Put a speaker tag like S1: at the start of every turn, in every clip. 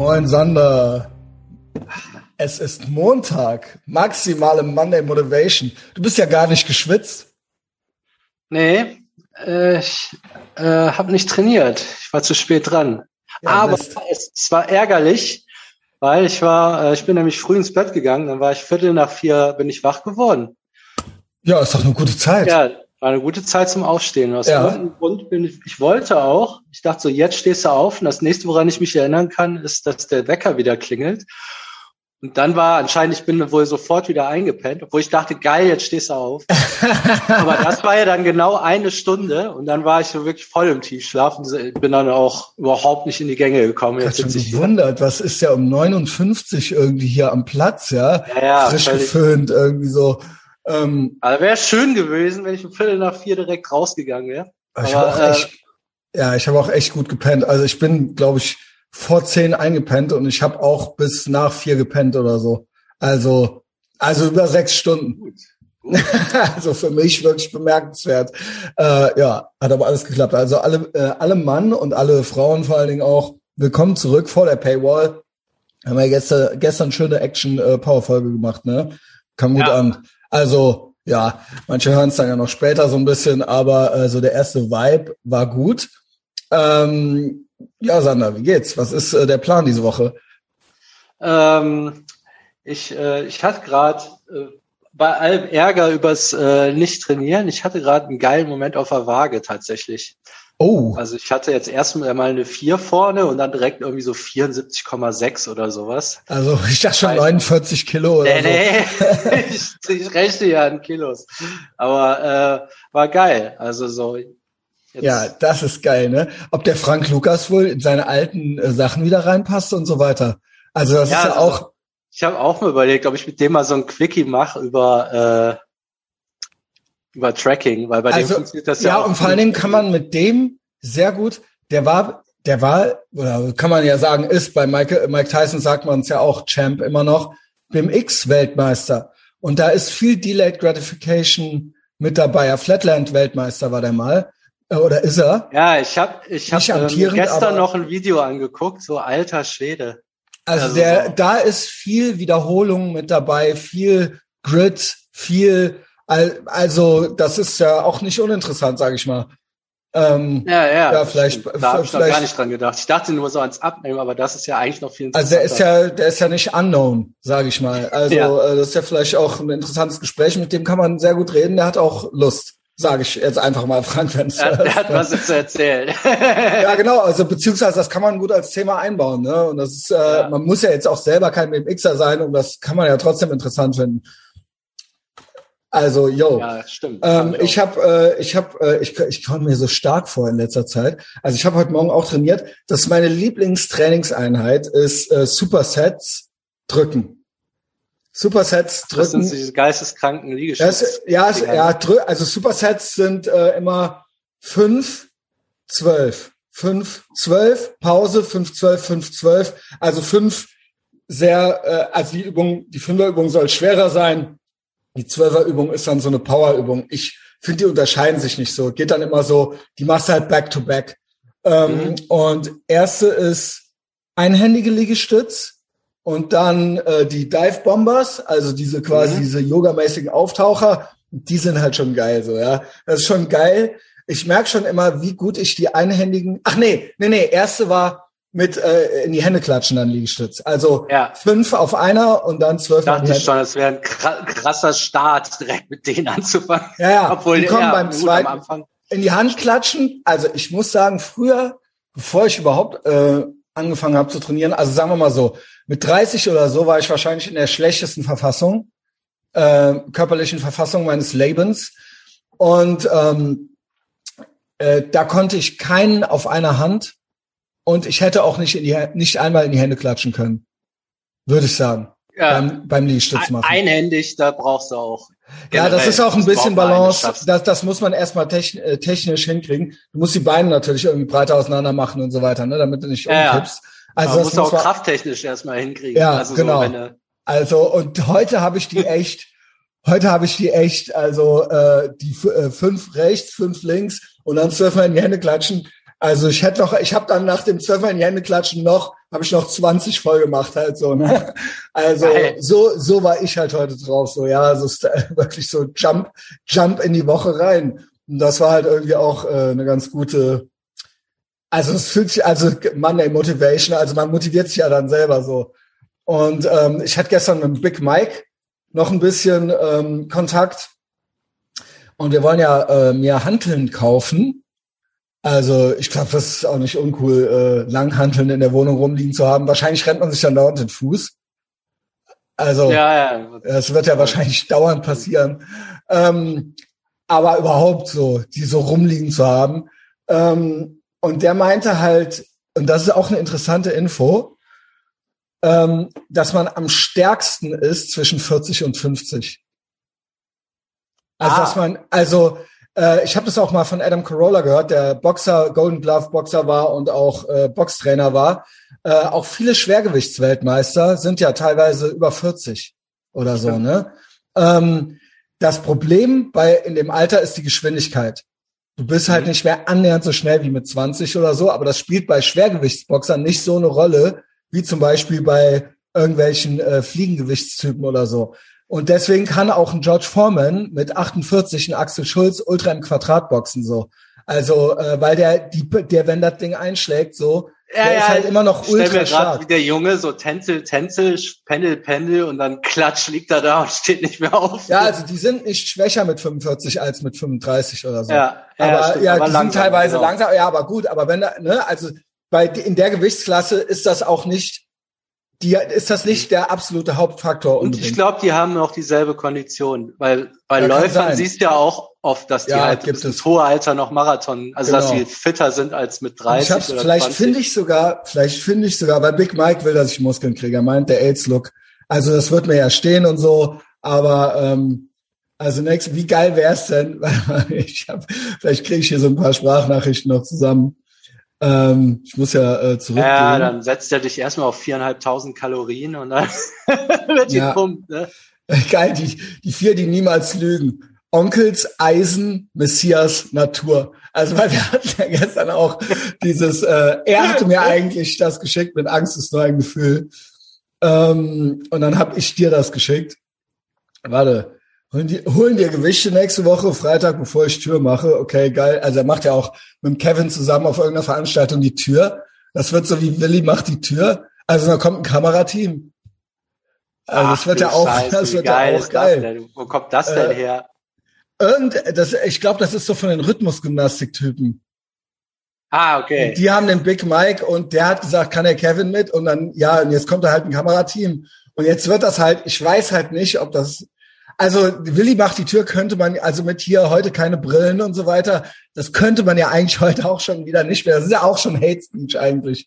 S1: Moin Sander. Es ist Montag, maximale Monday Motivation. Du bist ja gar nicht geschwitzt.
S2: Nee, äh, ich äh, habe nicht trainiert. Ich war zu spät dran. Ja, Aber es, es, war ärgerlich, weil ich war, äh, ich bin nämlich früh ins Bett gegangen, dann war ich Viertel nach vier, bin ich wach geworden.
S1: Ja, ist doch eine gute Zeit.
S2: Ja, war eine gute Zeit zum Aufstehen. Aus ja. Grund bin ich, ich wollte auch, ich dachte so, jetzt stehst du auf und das nächste, woran ich mich erinnern kann, ist, dass der Wecker wieder klingelt. Und dann war anscheinend, ich bin wohl sofort wieder eingepennt, obwohl ich dachte, geil, jetzt stehst du auf. Aber das war ja dann genau eine Stunde und dann war ich so wirklich voll im Tiefschlaf und bin dann auch überhaupt nicht in die Gänge gekommen.
S1: Jetzt ich schon gewundert, was ist ja um 59 irgendwie hier am Platz, ja? ja, ja Frisch geföhnt, irgendwie so.
S2: Ähm, also wäre schön gewesen, wenn ich um Viertel nach vier direkt rausgegangen wäre.
S1: Ich habe auch äh, echt, ja, ich habe auch echt gut gepennt. Also ich bin, glaube ich, vor zehn eingepennt und ich habe auch bis nach vier gepennt oder so. Also, also über sechs Stunden. Gut. also für mich wirklich bemerkenswert. Äh, ja, hat aber alles geklappt. Also alle, äh, alle Mann und alle Frauen vor allen Dingen auch willkommen zurück vor der Paywall. Haben wir gestern, gestern schöne Action-Power-Folge äh, gemacht, ne? Kam gut ja. an. Also, ja, manche hören es dann ja noch später so ein bisschen, aber äh, so der erste Vibe war gut. Ähm, ja, Sander, wie geht's? Was ist äh, der Plan diese Woche?
S2: Ähm, ich, äh, ich hatte gerade äh, bei allem Ärger übers äh, Nicht-Trainieren, ich hatte gerade einen geilen Moment auf der Waage tatsächlich. Oh. Also ich hatte jetzt erstmal mal eine 4 vorne und dann direkt irgendwie so 74,6 oder sowas.
S1: Also ich dachte schon 49 Kilo oder nee,
S2: so. Nee, ich, ich rechne ja in Kilos. Aber äh, war geil. Also so. Jetzt.
S1: Ja, das ist geil, ne? Ob der Frank Lukas wohl in seine alten äh, Sachen wieder reinpasst und so weiter. Also das ja, ist ja also, auch.
S2: Ich habe auch mal überlegt, ob ich mit dem mal so ein Quickie mache über äh, über Tracking, weil bei
S1: also, dem funktioniert das ja. Ja, und vor allen Dingen kann man mit dem sehr gut, der war, der war, oder kann man ja sagen, ist bei Mike, Mike Tyson sagt man es ja auch, Champ immer noch, BMX-Weltmeister. Und da ist viel Delayed Gratification mit dabei. Ja, Flatland-Weltmeister war der mal. Äh, oder ist er?
S2: Ja, ich habe ich hab, ähm, gestern noch ein Video angeguckt, so alter Schwede.
S1: Also, also der, so. da ist viel Wiederholung mit dabei, viel Grit, viel also das ist ja auch nicht uninteressant, sage ich mal.
S2: Ähm, ja, ja. ja vielleicht, da habe ich noch gar nicht dran gedacht. Ich dachte nur so ans Abnehmen, aber das ist ja eigentlich noch viel
S1: interessanter. Also der ist ja, der ist ja nicht unknown, sage ich mal. Also ja. äh, das ist ja vielleicht auch ein interessantes Gespräch, mit dem kann man sehr gut reden. Der hat auch Lust, sage ich jetzt einfach mal, Frank, wenn
S2: ja, Der hat was zu erzählen.
S1: ja, genau. Also beziehungsweise das kann man gut als Thema einbauen. Ne? Und das ist, äh, ja. man muss ja jetzt auch selber kein BMXer sein, und das kann man ja trotzdem interessant finden. Also, yo. Ja, stimmt. Ähm, ich habe, äh, ich habe, äh, ich, ich komme mir so stark vor in letzter Zeit. Also ich habe heute Morgen auch trainiert. Das ist meine Lieblingstrainingseinheit ist äh, Supersets drücken. Supersets drücken. Das
S2: sind diese geisteskranken Liegestütze.
S1: Ja, ja, also Supersets sind äh, immer fünf, zwölf, fünf, zwölf, Pause, fünf, zwölf, fünf, zwölf. Also fünf sehr, äh, also die Übung, die Fünferübung soll schwerer sein die Zwölferübung ist dann so eine Powerübung. Ich finde, die unterscheiden sich nicht so. Geht dann immer so, die machst du halt back to back. Ähm, mhm. Und erste ist einhändige Liegestütz und dann äh, die Dive Bombers, also diese quasi mhm. diese yogamäßigen Auftaucher. Die sind halt schon geil, so, ja. Das ist schon geil. Ich merke schon immer, wie gut ich die einhändigen, ach nee, nee, nee, erste war mit äh, in die Hände klatschen dann Liegestütz. Also ja. fünf auf einer und dann zwölf.
S2: Dachte ich schon, es wäre ein krasser Start, direkt mit denen anzufangen.
S1: Ja, ja. Obwohl die kommen ja, beim zweiten in die Hand klatschen. Also ich muss sagen, früher, bevor ich überhaupt äh, angefangen habe zu trainieren, also sagen wir mal so, mit 30 oder so war ich wahrscheinlich in der schlechtesten Verfassung, äh, körperlichen Verfassung meines Lebens. Und ähm, äh, da konnte ich keinen auf einer Hand und ich hätte auch nicht, in die, nicht einmal in die Hände klatschen können. Würde ich sagen. Ja. Beim, beim Liegestütz machen.
S2: Einhändig, da brauchst du auch.
S1: Ja, das ist auch ein bisschen Balance. Das, das muss man erstmal äh, technisch hinkriegen. Du musst die Beine natürlich irgendwie breiter auseinander machen und so weiter, ne, damit du nicht ja, umkippst.
S2: Also das musst du auch man, krafttechnisch erstmal hinkriegen.
S1: Ja, also genau. So, also und heute habe ich die echt, heute habe ich die echt, also äh, die äh, fünf rechts, fünf links und dann zwölfmal in die Hände klatschen Also ich hätte noch, ich habe dann nach dem Zwölfer in die Hände klatschen noch, habe ich noch 20 voll gemacht halt so. Ne? Also Geil. so so war ich halt heute drauf. So ja, so ist wirklich so Jump Jump in die Woche rein. Und das war halt irgendwie auch äh, eine ganz gute. Also es fühlt sich, also Monday Motivation, also man motiviert sich ja dann selber so. Und ähm, ich hatte gestern mit Big Mike noch ein bisschen ähm, Kontakt. Und wir wollen ja äh, mir Hanteln kaufen. Also ich glaube, das ist auch nicht uncool, äh, Langhanteln in der Wohnung rumliegen zu haben. Wahrscheinlich rennt man sich dann dauernd den Fuß. Also ja, ja. das wird ja wahrscheinlich dauernd passieren. Ähm, aber überhaupt so, die so rumliegen zu haben. Ähm, und der meinte halt, und das ist auch eine interessante Info, ähm, dass man am stärksten ist zwischen 40 und 50. Also ah. dass man, also äh, ich habe das auch mal von Adam Carolla gehört, der Boxer, Golden Glove Boxer war und auch äh, Boxtrainer war. Äh, auch viele Schwergewichtsweltmeister sind ja teilweise über 40 oder so, ne? Ähm, das Problem bei in dem Alter ist die Geschwindigkeit. Du bist halt mhm. nicht mehr annähernd so schnell wie mit 20 oder so, aber das spielt bei Schwergewichtsboxern nicht so eine Rolle, wie zum Beispiel bei irgendwelchen äh, Fliegengewichtstypen oder so. Und deswegen kann auch ein George Foreman mit 48 ein Axel Schulz ultra im Quadrat boxen so. Also äh, weil der die der wenn das Ding einschlägt so, ja, der ja, ist halt immer noch ultra stark.
S2: Wie der Junge so Tänzel Tänzel Pendel Pendel und dann klatsch liegt er da und steht nicht mehr auf.
S1: Ja, also die sind nicht schwächer mit 45 als mit 35 oder so. Ja, ja aber stimmt, ja, aber die langsam, sind teilweise genau. langsam. Ja, aber gut, aber wenn da ne, also bei in der Gewichtsklasse ist das auch nicht die ist das nicht der absolute Hauptfaktor.
S2: Unbedingt. Und ich glaube, die haben auch dieselbe Kondition, weil bei ja, Läufern siehst du ja auch oft, dass die ja, halt gibt ins hohe Alter noch Marathon, also genau. dass sie fitter sind als mit 30 ich
S1: hab's, oder Vielleicht finde ich sogar, vielleicht finde ich sogar, weil Big Mike will, dass ich Muskeln kriege. Er meint, der AIDS-Look. Also das wird mir ja stehen und so, aber ähm, also nächstes, wie geil wär's denn? ich hab, vielleicht kriege ich hier so ein paar Sprachnachrichten noch zusammen. Ähm, ich muss ja äh, zurückgehen. Ja,
S2: dann setzt er dich erstmal auf viereinhalbtausend Kalorien und dann wird die ja. pumpt. Ne?
S1: Geil, die, die vier, die niemals lügen. Onkels, Eisen, Messias, Natur. Also weil wir hatten ja gestern auch dieses, äh, er hatte mir eigentlich das geschickt, mit Angst ist nur ein Gefühl. Ähm, und dann habe ich dir das geschickt. Warte, Holen, die, holen dir Gewichte nächste Woche, Freitag, bevor ich Tür mache. Okay, geil. Also er macht ja auch mit Kevin zusammen auf irgendeiner Veranstaltung die Tür. Das wird so wie Willi macht die Tür. Also da kommt ein Kamerateam. Also Ach, das wird ja auch, Scheiße, das wird ja auch geil.
S2: Wo kommt das denn äh, her?
S1: Irgend, das, ich glaube, das ist so von den Rhythmusgymnastiktypen.
S2: Ah, okay.
S1: Die haben den Big Mike und der hat gesagt, kann der Kevin mit? Und dann, ja, und jetzt kommt da halt ein Kamerateam. Und jetzt wird das halt, ich weiß halt nicht, ob das also Willi macht die Tür könnte man, also mit hier heute keine Brillen und so weiter, das könnte man ja eigentlich heute auch schon wieder nicht mehr. Das ist ja auch schon Hate Speech eigentlich.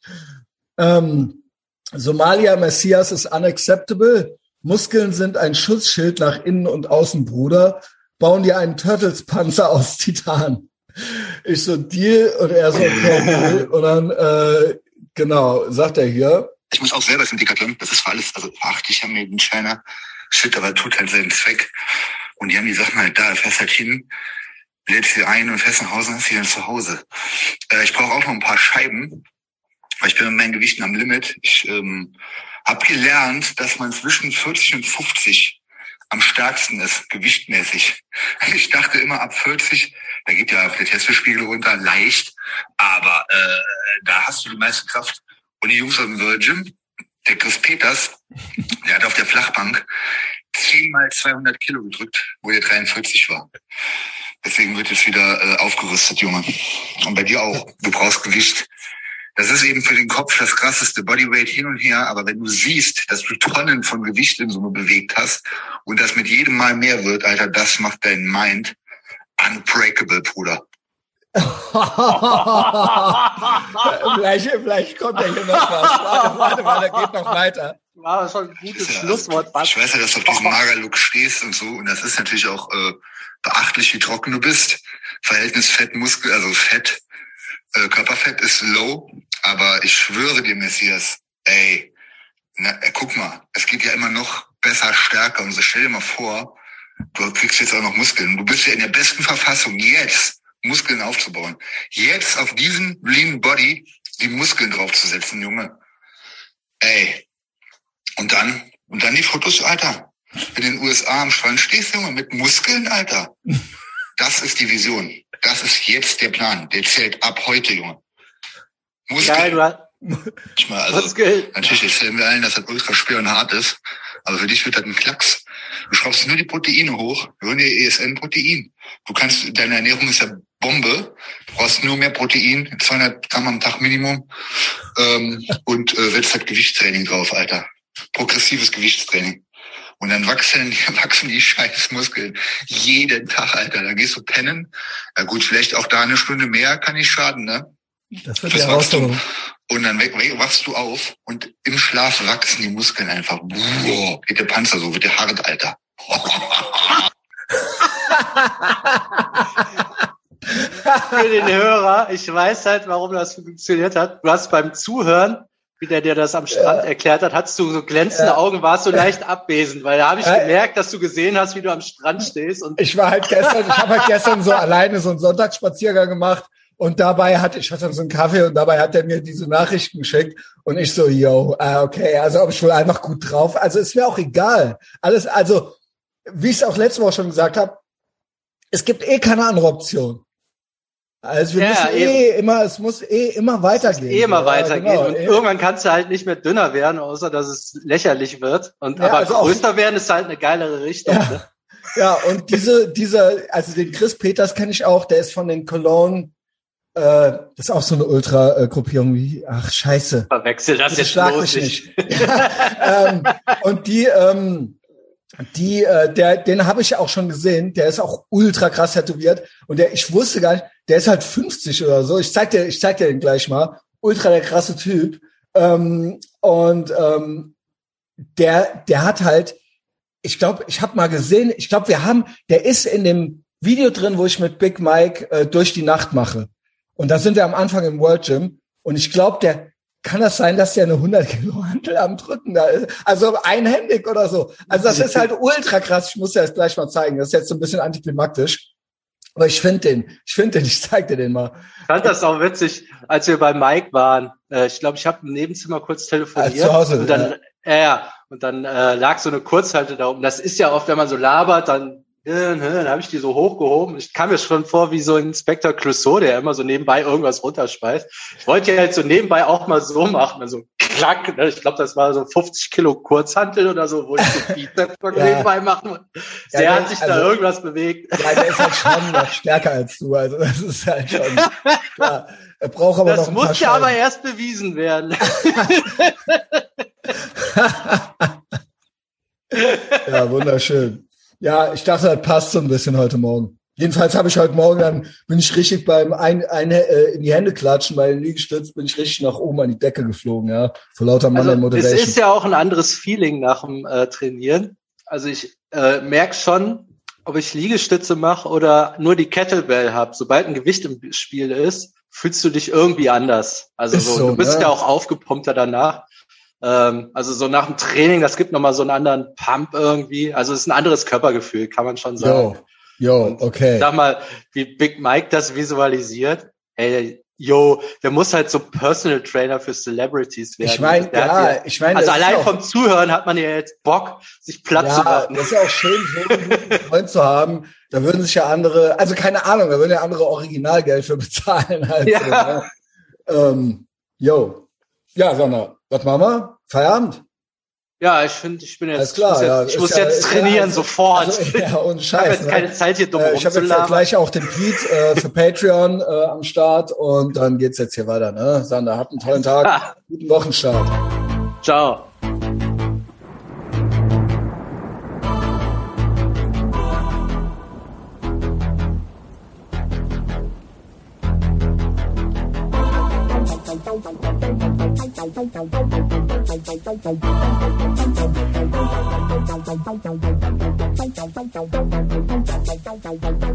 S1: Ähm, Somalia Messias ist unacceptable. Muskeln sind ein Schutzschild nach innen und außen, Bruder. Bauen dir einen Turtles-Panzer aus Titan. Ich so, Deal? Und er so, okay, Deal. Und dann, äh, genau, sagt er hier.
S3: Ich muss auch selber zum Decathlon. Das ist für alles, also ach, ich habe mir den Scheiner shit, aber tut halt seinen Zweck. Und die haben die Sachen halt da, fährst halt hin, lädst sie ein und fährst nach Hause und hast sie dann zu Hause. Äh, ich brauche auch noch ein paar Scheiben, weil ich bin mit meinen Gewichten am Limit. Ich ähm, habe gelernt, dass man zwischen 40 und 50 am stärksten ist, gewichtmäßig. Ich dachte immer ab 40, da geht ja der Testospiegel runter, leicht, aber äh, da hast du die meiste Kraft. Und die Jungs aus dem Virgin, der Chris Peters, der hat auf der Flachbank zehnmal 200 Kilo gedrückt, wo er 43 war. Deswegen wird jetzt wieder äh, aufgerüstet, Junge. Und bei dir auch. Du brauchst Gewicht. Das ist eben für den Kopf das krasseste Bodyweight hin und her. Aber wenn du siehst, dass du Tonnen von Gewicht in Summe bewegt hast und das mit jedem Mal mehr wird, Alter, das macht dein Mind unbreakable, Bruder.
S1: Vielleicht, vielleicht kommt ja hier noch was. Warte, warte, warte, geht noch weiter.
S2: War schon ein gutes
S3: ja,
S2: Schlusswort.
S3: Was? Ich weiß ja, dass du auf diesem Magerlook stehst und so. Und das ist natürlich auch äh, beachtlich, wie trocken du bist. Verhältnis Fett, Muskel, also Fett, äh, Körperfett ist low. Aber ich schwöre dir, Messias, ey, na, ey, guck mal, es geht ja immer noch besser, stärker. Und so stell dir mal vor, du kriegst jetzt auch noch Muskeln. Du bist ja in der besten Verfassung jetzt Muskeln aufzubauen. Jetzt auf diesen Lean Body die Muskeln draufzusetzen, Junge. Ey. Und dann, und dann die Fotos, Alter. In den USA am Strand stehst, Junge, mit Muskeln, Alter. Das ist die Vision. Das ist jetzt der Plan. Der zählt ab heute, Junge.
S2: Muskeln. Geil, du hast,
S3: Mal, also, natürlich erzählen wir allen, dass das ultra schwer und hart ist. Aber für dich wird das ein Klacks. Du schraubst nur die Proteine hoch, nur die ESN-Protein. Du kannst, deine Ernährung ist ja Bombe. Du brauchst nur mehr Protein, 200 Gramm am Tag Minimum. Ähm, und äh, setzt halt Gewichtstraining drauf, Alter. Progressives Gewichtstraining. Und dann wachsen, wachsen die scheiß Muskeln jeden Tag, Alter. Da gehst du pennen. Ja gut, vielleicht auch da eine Stunde mehr kann nicht schaden, ne?
S1: Das wird die Herausforderung.
S3: Und dann wachst du auf und im Schlaf wachsen die Muskeln einfach. Boah, geht der Panzer so, wird der hart, Alter.
S2: Für den Hörer, ich weiß halt, warum das funktioniert hat. Du hast beim Zuhören, wie der dir das am Strand ja. erklärt hat, hattest du so glänzende ja. Augen, warst so leicht abwesend, weil da habe ich gemerkt, dass du gesehen hast, wie du am Strand stehst. Und
S1: ich war halt gestern, ich habe halt gestern so alleine so einen Sonntagsspaziergang gemacht und dabei hatte ich hatte so einen Kaffee und dabei hat er mir diese Nachrichten geschickt und ich so, yo, ah, okay, also ob ich wohl einfach gut drauf. Also ist mir auch egal. Alles, also wie ich es auch letzte Woche schon gesagt habe, es gibt eh keine andere Option. Also wir ja, müssen eh eben. immer, es muss eh immer weitergehen. Es
S2: muss eh immer weitergehen. Genau, und eh. irgendwann kannst du halt nicht mehr dünner werden, außer dass es lächerlich wird. Und ja, aber also größer werden ist halt eine geilere Richtung.
S1: Ja,
S2: ne?
S1: ja und diese, diese, also den Chris Peters kenne ich auch, der ist von den Cologne äh, das ist auch so eine Ultra-Gruppierung wie, ach scheiße.
S2: Verwechsel das jetzt
S1: schlag mich nicht. ja, ähm, und die, ähm, die, äh, der, den habe ich auch schon gesehen. Der ist auch ultra krass tätowiert und der, ich wusste gar nicht, der ist halt 50 oder so. Ich zeig dir, ich zeig dir den gleich mal. Ultra der krasse Typ. Ähm, und ähm, der, der hat halt, ich glaube, ich habe mal gesehen, ich glaube, wir haben, der ist in dem Video drin, wo ich mit Big Mike äh, durch die Nacht mache. Und da sind wir am Anfang im World Gym. Und ich glaube, der kann das sein, dass der eine 100 Kilo Hantel am Drücken da ist. Also einhändig oder so. Also das ist halt ultra krass. Ich muss dir das gleich mal zeigen. Das ist jetzt so ein bisschen antiklimaktisch. Aber ich finde den, ich finde den, ich zeig dir den mal.
S2: Ich fand das auch witzig, als wir bei Mike waren. Äh, ich glaube, ich habe im Nebenzimmer kurz telefoniert.
S1: Also zu Hause,
S2: und dann, ja. ja, und dann äh, lag so eine Kurzhalte da oben. Das ist ja oft, wenn man so labert, dann dann habe ich die so hochgehoben. Ich kam mir schon vor wie so ein Inspektor Clouseau, der immer so nebenbei irgendwas runterspeist. Ich wollte ja halt so nebenbei auch mal so machen, also klack. Ne? Ich glaube, das war so 50 Kilo Kurzhantel oder so, wo ich den Bizeps ja. nebenbei machen. Der ja, hat sich also, da irgendwas bewegt.
S1: Ja, der ist halt schon noch stärker als du. Also das ist halt schon klar. Er braucht aber
S2: das
S1: noch
S2: muss ja aber erst bewiesen werden.
S1: ja, wunderschön. Ja, ich dachte, das passt so ein bisschen heute Morgen. Jedenfalls habe ich heute Morgen dann, bin ich richtig beim ein, ein, äh, in die Hände klatschen bei den Liegestütz, bin ich richtig nach oben an die Decke geflogen, ja. Vor lauter Mann
S2: also, Motivation. Es ist ja auch ein anderes Feeling nach dem äh, Trainieren. Also ich äh, merke schon, ob ich Liegestütze mache oder nur die Kettlebell habe. Sobald ein Gewicht im Spiel ist, fühlst du dich irgendwie anders. Also so, so, du bist ne? ja auch aufgepumpter danach. Ähm, also so nach dem Training, das gibt nochmal so einen anderen Pump irgendwie. Also es ist ein anderes Körpergefühl, kann man schon sagen.
S1: Jo, jo okay.
S2: Sag mal, wie Big Mike das visualisiert. Ey, yo, der muss halt so Personal Trainer für Celebrities werden.
S1: Ich meine, ja, ja, ich meine,
S2: also allein vom Zuhören hat man ja jetzt Bock, sich Platz ja, zu machen.
S1: Das ist ja auch schön, so einen guten Freund zu haben. Da würden sich ja andere, also keine Ahnung, da würden ja andere Originalgeld für bezahlen. Also, ja. Ne? Ähm, yo. Ja, Sonne. Was machen wir? Feierabend?
S2: Ja, ich finde, ich bin jetzt,
S1: Alles klar,
S2: ich muss
S1: ja,
S2: jetzt, ich muss ja, jetzt trainieren ja, also, sofort. Also,
S1: ja, und Scheiß,
S2: ich habe jetzt keine Zeit hier dumm
S1: äh, Ich habe jetzt gleich auch den Pete äh, für Patreon äh, am Start und dann geht's jetzt hier weiter. Ne? Sander, habt einen tollen Tag, guten Wochenstart.
S2: Ciao. Thank you. Thank you.